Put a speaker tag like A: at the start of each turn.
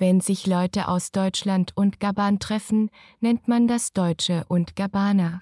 A: Wenn sich Leute aus Deutschland und Gabun treffen, nennt man das Deutsche und Gabaner.